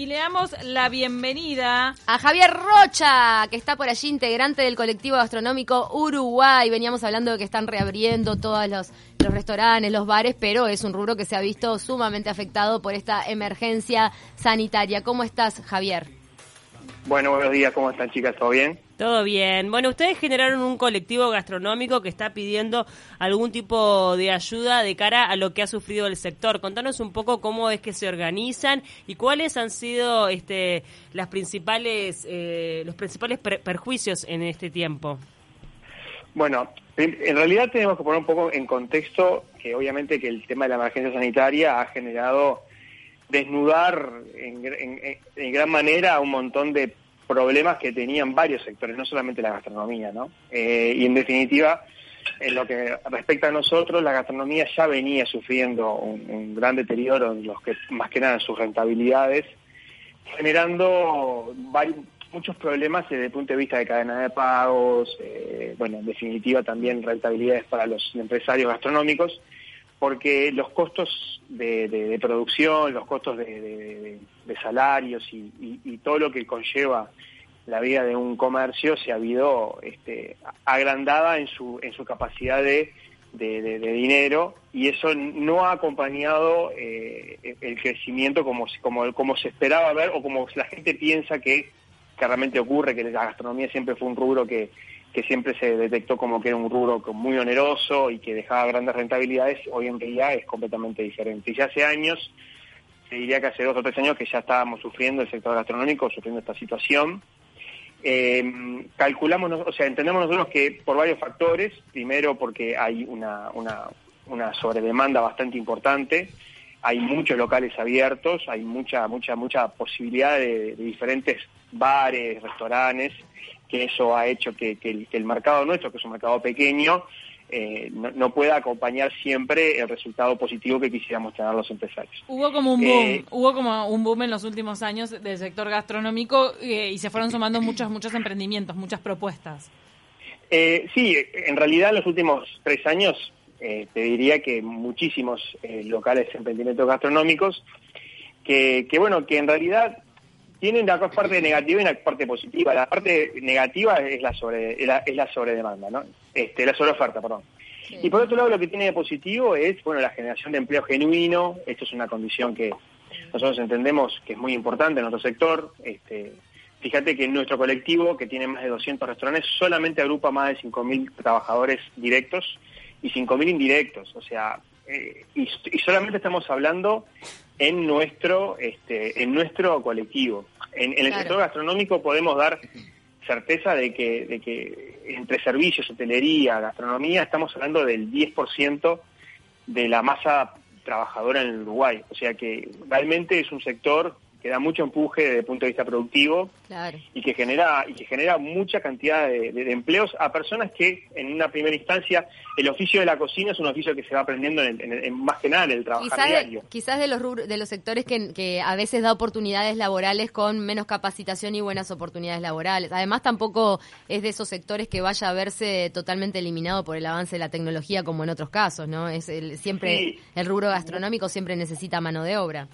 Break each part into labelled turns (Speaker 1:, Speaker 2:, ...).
Speaker 1: Y le damos la bienvenida
Speaker 2: a Javier Rocha, que está por allí, integrante del colectivo gastronómico Uruguay. Veníamos hablando de que están reabriendo todos los, los restaurantes, los bares, pero es un rubro que se ha visto sumamente afectado por esta emergencia sanitaria. ¿Cómo estás, Javier?
Speaker 3: Bueno, buenos días, ¿cómo están chicas? ¿Todo bien?
Speaker 1: Todo bien. Bueno, ustedes generaron un colectivo gastronómico que está pidiendo algún tipo de ayuda de cara a lo que ha sufrido el sector. Contanos un poco cómo es que se organizan y cuáles han sido este, las principales, eh, los principales perjuicios en este tiempo.
Speaker 3: Bueno, en realidad tenemos que poner un poco en contexto que obviamente que el tema de la emergencia sanitaria ha generado desnudar en, gran manera un montón de problemas que tenían varios sectores, no solamente la gastronomía, ¿no? Eh, y en definitiva, en lo que respecta a nosotros, la gastronomía ya venía sufriendo un, gran deterioro en los que, más que nada en sus rentabilidades, generando muchos problemas desde el punto de vista de cadena de pagos, eh, bueno, en definitiva también rentabilidades para los empresarios gastronómicos, porque los costos de, producción, los costos de, salarios y, todo lo que conlleva la vida de un comercio se ha habido este, agrandada en su, en su capacidad de, dinero y eso no ha acompañado eh, el crecimiento como, como, como se esperaba ver o como la gente piensa que realmente ocurre, que la gastronomía siempre fue un rubro que, que siempre se detectó como que era un rubro muy oneroso y que dejaba grandes rentabilidades, hoy en día es completamente diferente. Y ya hace años, se diría que hace dos o tres años que ya estábamos sufriendo el sector gastronómico, sufriendo esta situación. Eh, calculamos, o sea, entendemos nosotros que por varios factores, primero porque hay una, una, una sobredemanda bastante importante, hay muchos locales abiertos, hay mucha, mucha, mucha posibilidad de diferentes bares, restaurantes, que eso ha hecho que, el, mercado nuestro, que es un mercado pequeño, eh, no, pueda acompañar siempre el resultado positivo que quisiéramos tener los empresarios.
Speaker 1: Hubo como un boom, eh, hubo como un boom en los últimos años del sector gastronómico eh, y se fueron sumando muchos, muchos emprendimientos, muchas propuestas.
Speaker 3: sí, en realidad en los últimos tres años te diría que muchísimos locales emprendimientos gastronómicos que, que bueno, que en realidad tienen la parte negativa y la parte positiva. La parte negativa es la sobre es la, sobredemanda, ¿no? Este, la sobreoferta, perdón. Y por otro lado, lo que tiene de positivo es, bueno, la generación de empleo genuino. Esto es una condición que nosotros entendemos que es muy importante en nuestro sector. Este, fíjate que en nuestro colectivo, que tiene más de 200 restaurantes, solamente agrupa más de 5.000 trabajadores directos y 5.000 indirectos. O sea, eh, y, y solamente estamos hablando en nuestro, este, en nuestro colectivo. En, el sector gastronómico podemos dar certeza de que, de que entre servicios, hotelería, gastronomía, estamos hablando del 10% de la masa trabajadora en el Uruguay. O sea que realmente es un sector que da mucho empuje desde el punto de vista productivo y que genera y que genera mucha cantidad de, empleos a personas que en una primera instancia el oficio de la cocina es un oficio que se va aprendiendo en, más que nada en el trabajo diario.
Speaker 2: quizás de los de los sectores que, que a veces da oportunidades laborales con menos capacitación y buenas oportunidades laborales. Además tampoco es de esos sectores que vaya a verse totalmente eliminado por el avance de la tecnología como en otros casos, ¿no? Es el, siempre el rubro gastronómico siempre necesita mano de obra.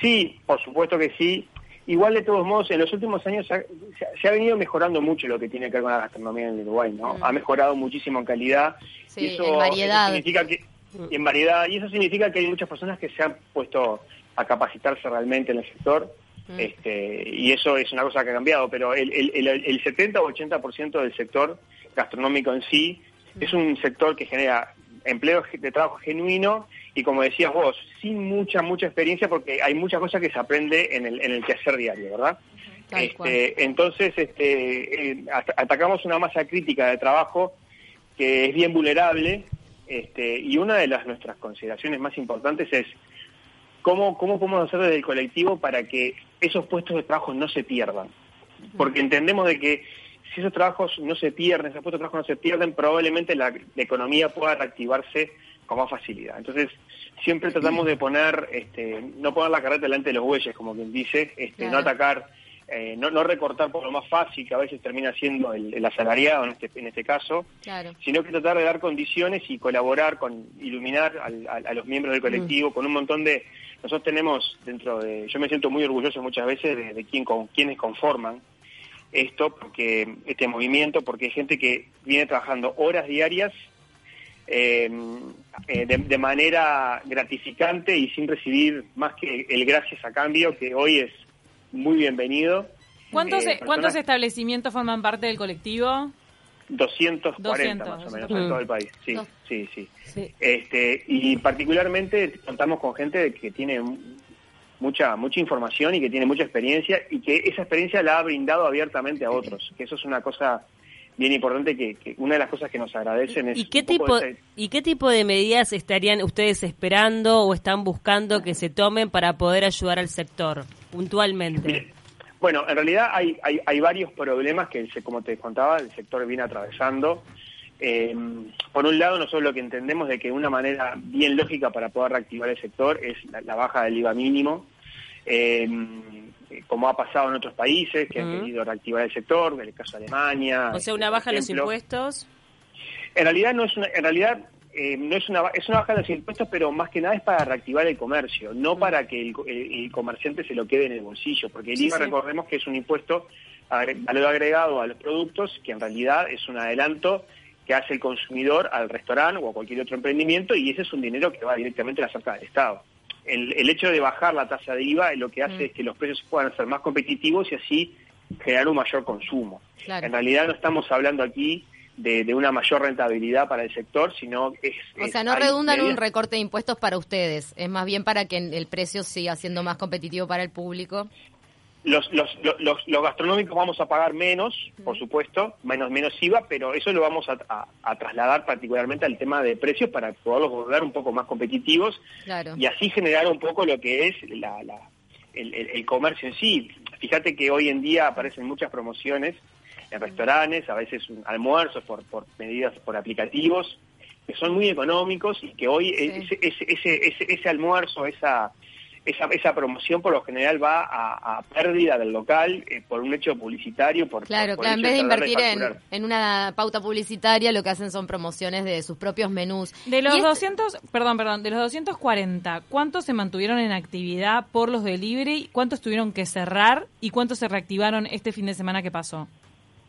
Speaker 3: Sí, por supuesto que sí. Igual de todos modos, en los últimos años se ha, venido mejorando mucho lo que tiene que ver con la gastronomía en Uruguay, ¿no? Mm. Ha mejorado muchísimo en calidad.
Speaker 2: Sí, eso, en variedad.
Speaker 3: significa que, en variedad. Y eso significa que hay muchas personas que se han puesto a capacitarse realmente en el sector. Mm. Este, y eso es una cosa que ha cambiado, pero el, el, el 70 o 80% del sector gastronómico en sí mm. es un sector que genera empleo de trabajo genuino y como decías vos, sin mucha, mucha experiencia porque hay muchas cosas que se aprende en el, en el quehacer diario, ¿verdad? Este, entonces, este, eh, atacamos una masa crítica de trabajo que es bien vulnerable este, y una de las nuestras consideraciones más importantes es cómo, cómo podemos hacer desde el colectivo para que esos puestos de trabajo no se pierdan. Porque entendemos de que si esos trabajos no se pierden, esos puestos de trabajo no se pierden, probablemente la, economía pueda reactivarse con más facilidad. Entonces, siempre tratamos de poner, este, no poner la carreta delante de los bueyes, como quien dice, este, no atacar, eh, no, no, recortar por lo más fácil, que a veces termina siendo el, asalariado en este, en este caso, sino que tratar de dar condiciones y colaborar con, iluminar a, los miembros del colectivo con un montón de, nosotros tenemos dentro de, yo me siento muy orgulloso muchas veces de, de quién, con quienes conforman esto, porque este movimiento, porque hay gente que viene trabajando horas diarias eh, eh, de, manera gratificante y sin recibir más que el gracias a cambio, que hoy es muy bienvenido.
Speaker 4: ¿Cuántos, eh, ¿cuántos establecimientos forman parte del colectivo?
Speaker 3: 240 más o menos en todo el país, sí, sí, sí, Este, y particularmente contamos con gente que tiene mucha mucha información y que tiene mucha experiencia y que esa experiencia la ha brindado abiertamente a otros, que eso es una cosa bien importante que, una de las cosas que nos agradecen es
Speaker 1: ¿Y qué tipo y qué tipo de medidas estarían ustedes esperando o están buscando que se tomen para poder ayudar al sector puntualmente?
Speaker 3: bueno, en realidad hay, hay, hay, varios problemas que, como te contaba, el sector viene atravesando. Eh, por un lado, nosotros lo que entendemos de que una manera bien lógica para poder reactivar el sector es la, baja del IVA mínimo. Eh, como ha pasado en otros países que han querido reactivar el sector, en el caso de Alemania.
Speaker 1: O sea, una baja de los impuestos.
Speaker 3: En realidad no es una, en realidad eh, no es una es una baja de los impuestos, pero más que nada es para reactivar el comercio, no para que el, comerciante se lo quede en el bolsillo, porque el IVA recordemos que es un impuesto valor agregado a los productos que en realidad es un adelanto que hace el consumidor al restaurante o a cualquier otro emprendimiento y ese es un dinero que va directamente a la cerca del Estado el, hecho de bajar la tasa de IVA lo que hace mm. es que los precios puedan ser más competitivos y así generar un mayor consumo. En realidad no estamos hablando aquí de, una mayor rentabilidad para el sector, sino es...
Speaker 2: O sea, no redunda en un recorte de impuestos para ustedes, es más bien para que el precio siga siendo más competitivo para el público
Speaker 3: los, los, los, los, gastronómicos vamos a pagar menos, por supuesto, menos menos IVA, pero eso lo vamos a, trasladar particularmente al tema de precios para poderlos volver un poco más competitivos y así generar un poco lo que es la, el, comercio en sí. Fíjate que hoy en día aparecen muchas promociones en restaurantes, a veces almuerzos por, por medidas, por aplicativos, que son muy económicos y que hoy ese, ese, ese, ese almuerzo, esa esa, esa promoción por lo general va a, pérdida del local eh, por un hecho publicitario. Por,
Speaker 2: claro, claro, en vez de invertir en, una pauta publicitaria, lo que hacen son promociones de sus propios menús.
Speaker 4: De los 200, perdón, perdón, de los 240, ¿cuántos se mantuvieron en actividad por los delivery? ¿Cuántos tuvieron que cerrar? ¿Y cuántos se reactivaron este fin de semana que pasó?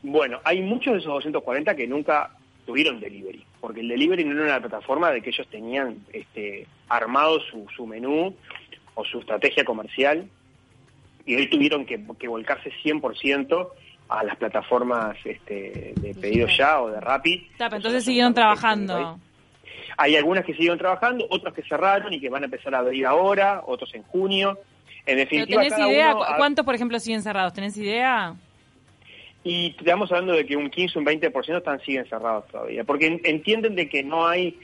Speaker 3: Bueno, hay muchos de esos 240 que nunca tuvieron delivery, porque el delivery no era una plataforma de que ellos tenían este, armado su, su menú o su estrategia comercial y hoy tuvieron que, volcarse 100% a las plataformas este, de pedido ya o de Rappi.
Speaker 4: entonces siguieron trabajando.
Speaker 3: Hay algunas que siguieron trabajando, otras que cerraron y que van a empezar a abrir ahora, otros en junio. En definitiva,
Speaker 4: ¿Tenés idea cuántos, por ejemplo, siguen cerrados? ¿Tenés idea?
Speaker 3: Y estamos hablando de que un 15, un 20% están siguen cerrados todavía, porque entienden de que no hay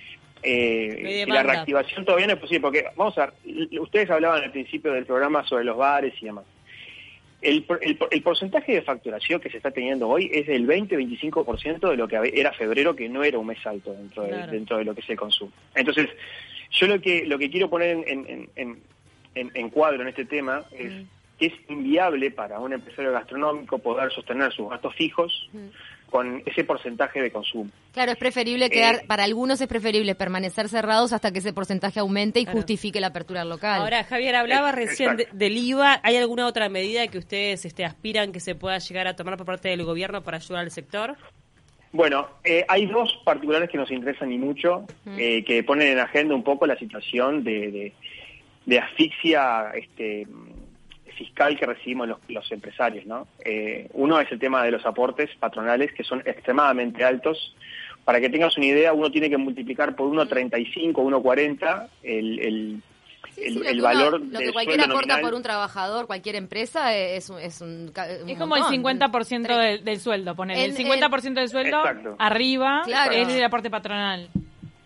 Speaker 3: eh, la reactivación todavía no es posible, porque vamos a ver, ustedes hablaban al principio del programa sobre los bares y demás. El, el, porcentaje de facturación que se está teniendo hoy es del 20-25% de lo que era febrero, que no era un mes alto dentro de, dentro de lo que es el consumo. Entonces, yo lo que lo que quiero poner en, en, en, cuadro en este tema es que es inviable para un empresario gastronómico poder sostener sus gastos fijos con ese porcentaje de consumo.
Speaker 2: Claro, es preferible quedar, eh, para algunos es preferible permanecer cerrados hasta que ese porcentaje aumente y justifique la apertura local.
Speaker 1: Ahora, Javier, hablaba recién del IVA. ¿Hay alguna otra medida que ustedes este, aspiran que se pueda llegar a tomar por parte del gobierno para ayudar al sector?
Speaker 3: Bueno, eh, hay dos particulares que nos interesan y mucho, eh, que ponen en agenda un poco la situación de, de asfixia este, fiscal que recibimos los, empresarios. ¿no? Eh, uno es el tema de los aportes patronales, que son extremadamente altos. Para que tengas una idea, uno tiene que multiplicar por 1,35, 1,40 el, el, el, valor
Speaker 2: Lo que cualquiera aporta por un trabajador, cualquier empresa, es, es un,
Speaker 4: Es como el 50% del, del, sueldo, poner. El 50% del sueldo arriba es el aporte patronal.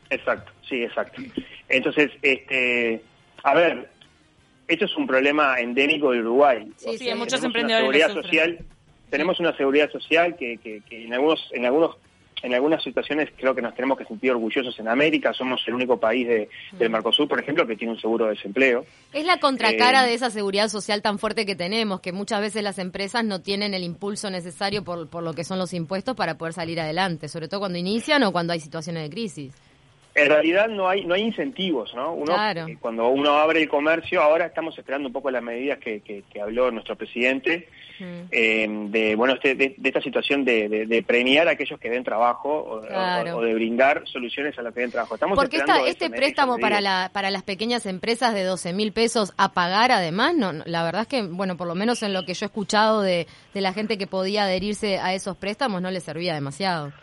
Speaker 3: Exacto, sí, exacto. Entonces, este, a ver, esto es un problema endémico de Uruguay.
Speaker 4: Sí, sí, muchos emprendedores.
Speaker 3: Seguridad social, tenemos una seguridad social que, que, en algunos, en algunos en algunas situaciones creo que nos tenemos que sentir orgullosos en América. Somos el único país de, del Mercosur, por ejemplo, que tiene un seguro de desempleo.
Speaker 2: Es la contracara eh, de esa seguridad social tan fuerte que tenemos, que muchas veces las empresas no tienen el impulso necesario por, por lo que son los impuestos para poder salir adelante, sobre todo cuando inician o cuando hay situaciones de crisis.
Speaker 3: En realidad no hay no hay incentivos, ¿no? Uno,
Speaker 2: Claro.
Speaker 3: eh, Cuando uno abre el comercio, ahora estamos esperando un poco las medidas que, que, que habló nuestro presidente,
Speaker 2: Mm.
Speaker 3: eh, de bueno este, de, de esta situación de, de- de premiar a aquellos que den trabajo o,
Speaker 2: Claro.
Speaker 3: o- o de brindar soluciones a los que den trabajo. Estamos
Speaker 2: Porque
Speaker 3: esperando
Speaker 2: esta, este préstamo para, la, para las pequeñas empresas de 12 mil pesos a pagar además, no, no, la verdad es que, bueno, por lo menos en lo que yo he escuchado de, de la gente que podía adherirse a esos préstamos, no le servía demasiado.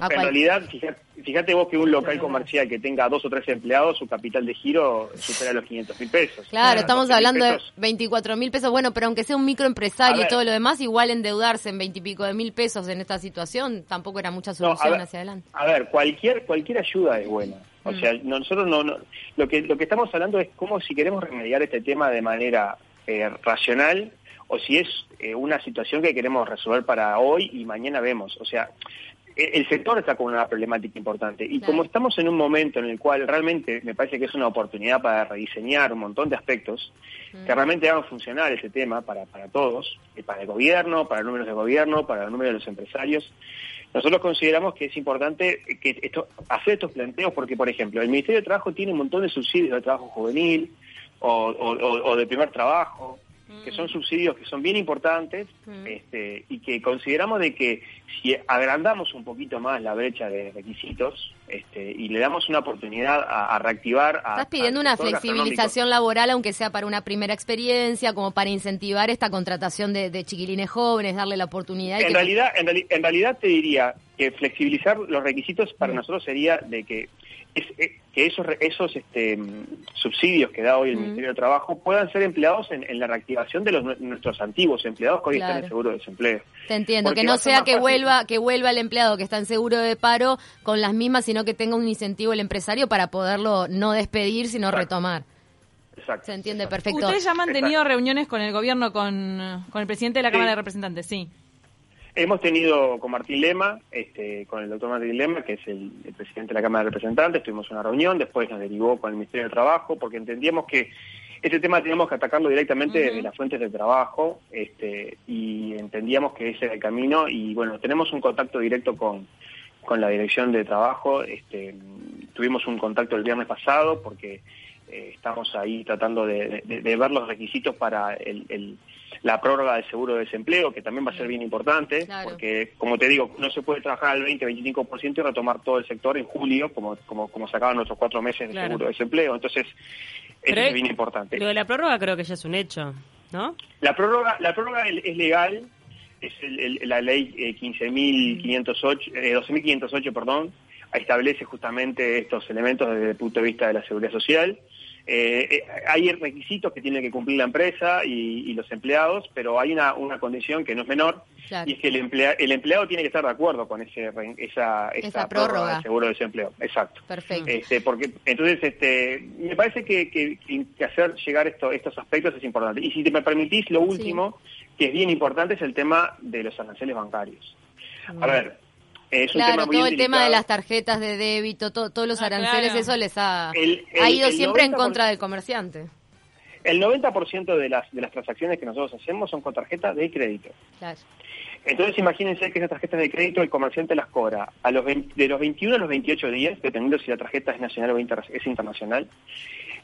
Speaker 2: A
Speaker 3: En
Speaker 2: cual-
Speaker 3: realidad, fíjate, fíjate vos que un local comercial que tenga dos o tres empleados, su capital de giro supera los 500 mil pesos.
Speaker 2: Claro, estamos
Speaker 3: 12.000
Speaker 2: hablando de
Speaker 3: pesos.
Speaker 2: 24 mil pesos. Bueno, pero aunque sea un microempresario
Speaker 3: A
Speaker 2: y todo lo demás, igual endeudarse en 20 y pico de mil pesos en esta situación tampoco era mucha solución
Speaker 3: ver,
Speaker 2: hacia adelante.
Speaker 3: A ver, cualquier cualquier ayuda es buena. O
Speaker 2: Mm.
Speaker 3: sea, nosotros no, no- lo que lo que estamos hablando es cómo si queremos remediar este tema de manera eh, racional o si es eh, una situación que queremos resolver para hoy y mañana vemos. O sea, el sector está con una problemática importante y
Speaker 2: Claro.
Speaker 3: como estamos en un momento en el cual realmente me parece que es una oportunidad para rediseñar un montón de aspectos
Speaker 2: Mm.
Speaker 3: que realmente hagan funcionar ese tema para, para todos, eh, para el gobierno, para los números de gobierno, para los números de los empresarios. Nosotros consideramos que es importante que esto, hacer estos planteos porque, por ejemplo, el Ministerio de Trabajo tiene un montón de subsidios de trabajo juvenil o, o- o- o de primer trabajo, que son subsidios que son bien importantes
Speaker 2: Mm.
Speaker 3: este, y que consideramos de que si agrandamos un poquito más la brecha de requisitos este, y le damos una oportunidad a, a reactivar... A,
Speaker 2: Estás pidiendo una flexibilización laboral, aunque sea para una primera experiencia, como para incentivar esta contratación de, de chiquilines jóvenes, darle la oportunidad. y
Speaker 3: En
Speaker 2: que-
Speaker 3: realidad, en, en realidad te diría que flexibilizar los requisitos para
Speaker 2: Mm.
Speaker 3: nosotros sería de que es, eh, que esos re- esos este, mm, subsidios que da hoy el
Speaker 2: Mm.
Speaker 3: Ministerio de Trabajo puedan ser empleados en, en la reactivación de los, nue- nuestros antiguos empleados que hoy están en seguro de desempleo.
Speaker 2: Te entiendo,
Speaker 3: Porque
Speaker 2: que no sea que
Speaker 3: fácil.
Speaker 2: vuelva, que vuelva el empleado que está en seguro de paro con las mismas, sino que tenga un incentivo el empresario para poderlo no despedir, sino
Speaker 3: Exacto.
Speaker 2: retomar.
Speaker 3: Exacto.
Speaker 2: Se entiende
Speaker 3: exacto.
Speaker 2: perfecto.
Speaker 4: Ustedes ya han mantenido
Speaker 3: Exacto.
Speaker 4: reuniones con el gobierno, con, con el presidente de la
Speaker 3: Sí.
Speaker 4: Cámara de Representantes, sí.
Speaker 3: Hemos tenido con Martín Lema, este, con el doctor Martín Lema, que es el, el presidente de la Cámara de Representantes, tuvimos una reunión, después nos derivó con el Ministerio de Trabajo, porque entendíamos que este tema teníamos que atacarlo directamente
Speaker 2: Ujú.
Speaker 3: desde las fuentes de trabajo, este, y entendíamos que ese era el camino, y bueno, tenemos un contacto directo con, con la Dirección de Trabajo, este, tuvimos un contacto el viernes pasado, porque eh, estamos ahí tratando de, de- de ver los requisitos para el- el, la prórroga del seguro de desempleo, que también va a ser bien importante,
Speaker 2: Claro.
Speaker 3: porque, como te digo, no se puede trabajar al 20-25% y retomar todo el sector en julio, como, como, como sacaban nuestros cuatro meses de
Speaker 1: Claro.
Speaker 3: seguro de desempleo. Entonces, eso
Speaker 1: es-
Speaker 3: bien importante.
Speaker 1: Lo de la prórroga creo que ya es un hecho, ¿no?
Speaker 3: La prórroga, la prórroga es es legal, es el- el- la ley eh, 15.508, eh, 12.508, perdón, establece justamente estos elementos desde el punto de vista de la seguridad social. Eh, eh, hay requisitos que tiene que cumplir la empresa y, y los empleados, pero hay una, una condición que no es menor,
Speaker 2: Claro.
Speaker 3: y es que el, emplea- el empleado tiene que estar de acuerdo con ese, esa,
Speaker 2: Esa
Speaker 3: esa
Speaker 2: prórroga.
Speaker 3: prórroga del seguro de desempleo. Exacto.
Speaker 2: Perfecto.
Speaker 3: Este, porque entonces este, me parece que, que- que hacer llegar esto, estos aspectos es importante. Y si te me permitís, lo último, que es bien importante, es el tema de los aranceles bancarios. A ver, es un
Speaker 2: Claro,
Speaker 3: tema muy
Speaker 2: todo el tema de las tarjetas de débito, to- todos los
Speaker 4: Ah,
Speaker 2: aranceles,
Speaker 4: claro.
Speaker 2: eso les ha,
Speaker 3: El-
Speaker 2: ha
Speaker 3: el-
Speaker 2: ido siempre en
Speaker 3: 90%.
Speaker 2: contra del comerciante.
Speaker 3: El 90% de las, de las transacciones que nosotros hacemos son con tarjetas de crédito.
Speaker 2: Claro.
Speaker 3: Entonces imagínense que esas tarjetas de crédito el comerciante las cobra a los 20 de los 21 a los 28 días, dependiendo si la tarjeta es nacional o inter- es internacional,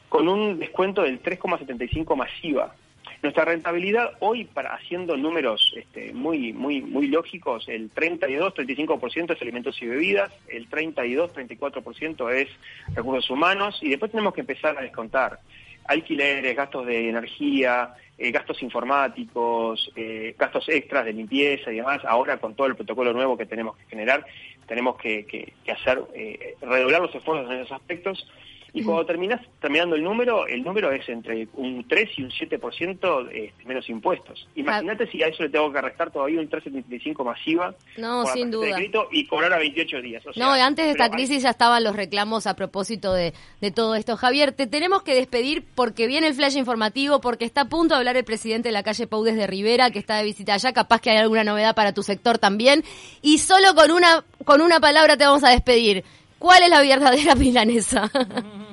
Speaker 3: con un descuento del 3,75 masiva. Nuestra rentabilidad hoy, para haciendo números este, muy muy muy lógicos, el 32-35% es alimentos y bebidas, el 32-34% es recursos humanos y después tenemos que empezar a descontar alquileres, gastos de energía, eh, gastos informáticos, eh, gastos extras de limpieza y demás. Ahora con todo el protocolo nuevo que tenemos que generar, tenemos que, que- hacer, eh, redoblar los esfuerzos en esos aspectos. Y cuando terminas terminando el número, el número es entre un 3 y un 7% este, menos impuestos. Imagínate si a eso le tengo que restar todavía un 3,75 masiva
Speaker 2: No,
Speaker 3: por
Speaker 2: sin
Speaker 3: tarjeta de
Speaker 2: duda.
Speaker 3: crédito y cobrar a 28 días. O sea,
Speaker 2: No, antes de esta crisis ya estaban los reclamos a propósito de, de todo esto. Javier, te tenemos que despedir porque viene el flash informativo, porque está a punto de hablar el presidente de la calle Pau desde Rivera, que está de visita allá. Capaz que hay alguna novedad para tu sector también. Y solo con una, con una palabra te vamos a despedir. ¿Cuál es la verdadera milanesa?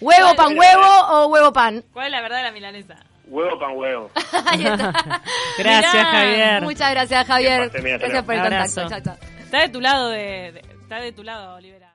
Speaker 2: ¿Huevo, pan, huevo o huevo, pan?
Speaker 4: ¿Cuál es la verdad de la milanesa?
Speaker 3: Huevo pan huevo.
Speaker 1: Gracias,
Speaker 2: Mirá,
Speaker 1: Javier.
Speaker 2: Muchas gracias, Javier. Gracias por el
Speaker 1: Abrazo.
Speaker 2: contacto. Chao, chao.
Speaker 4: Está de tu lado, de, de- está de tu lado, Olivera.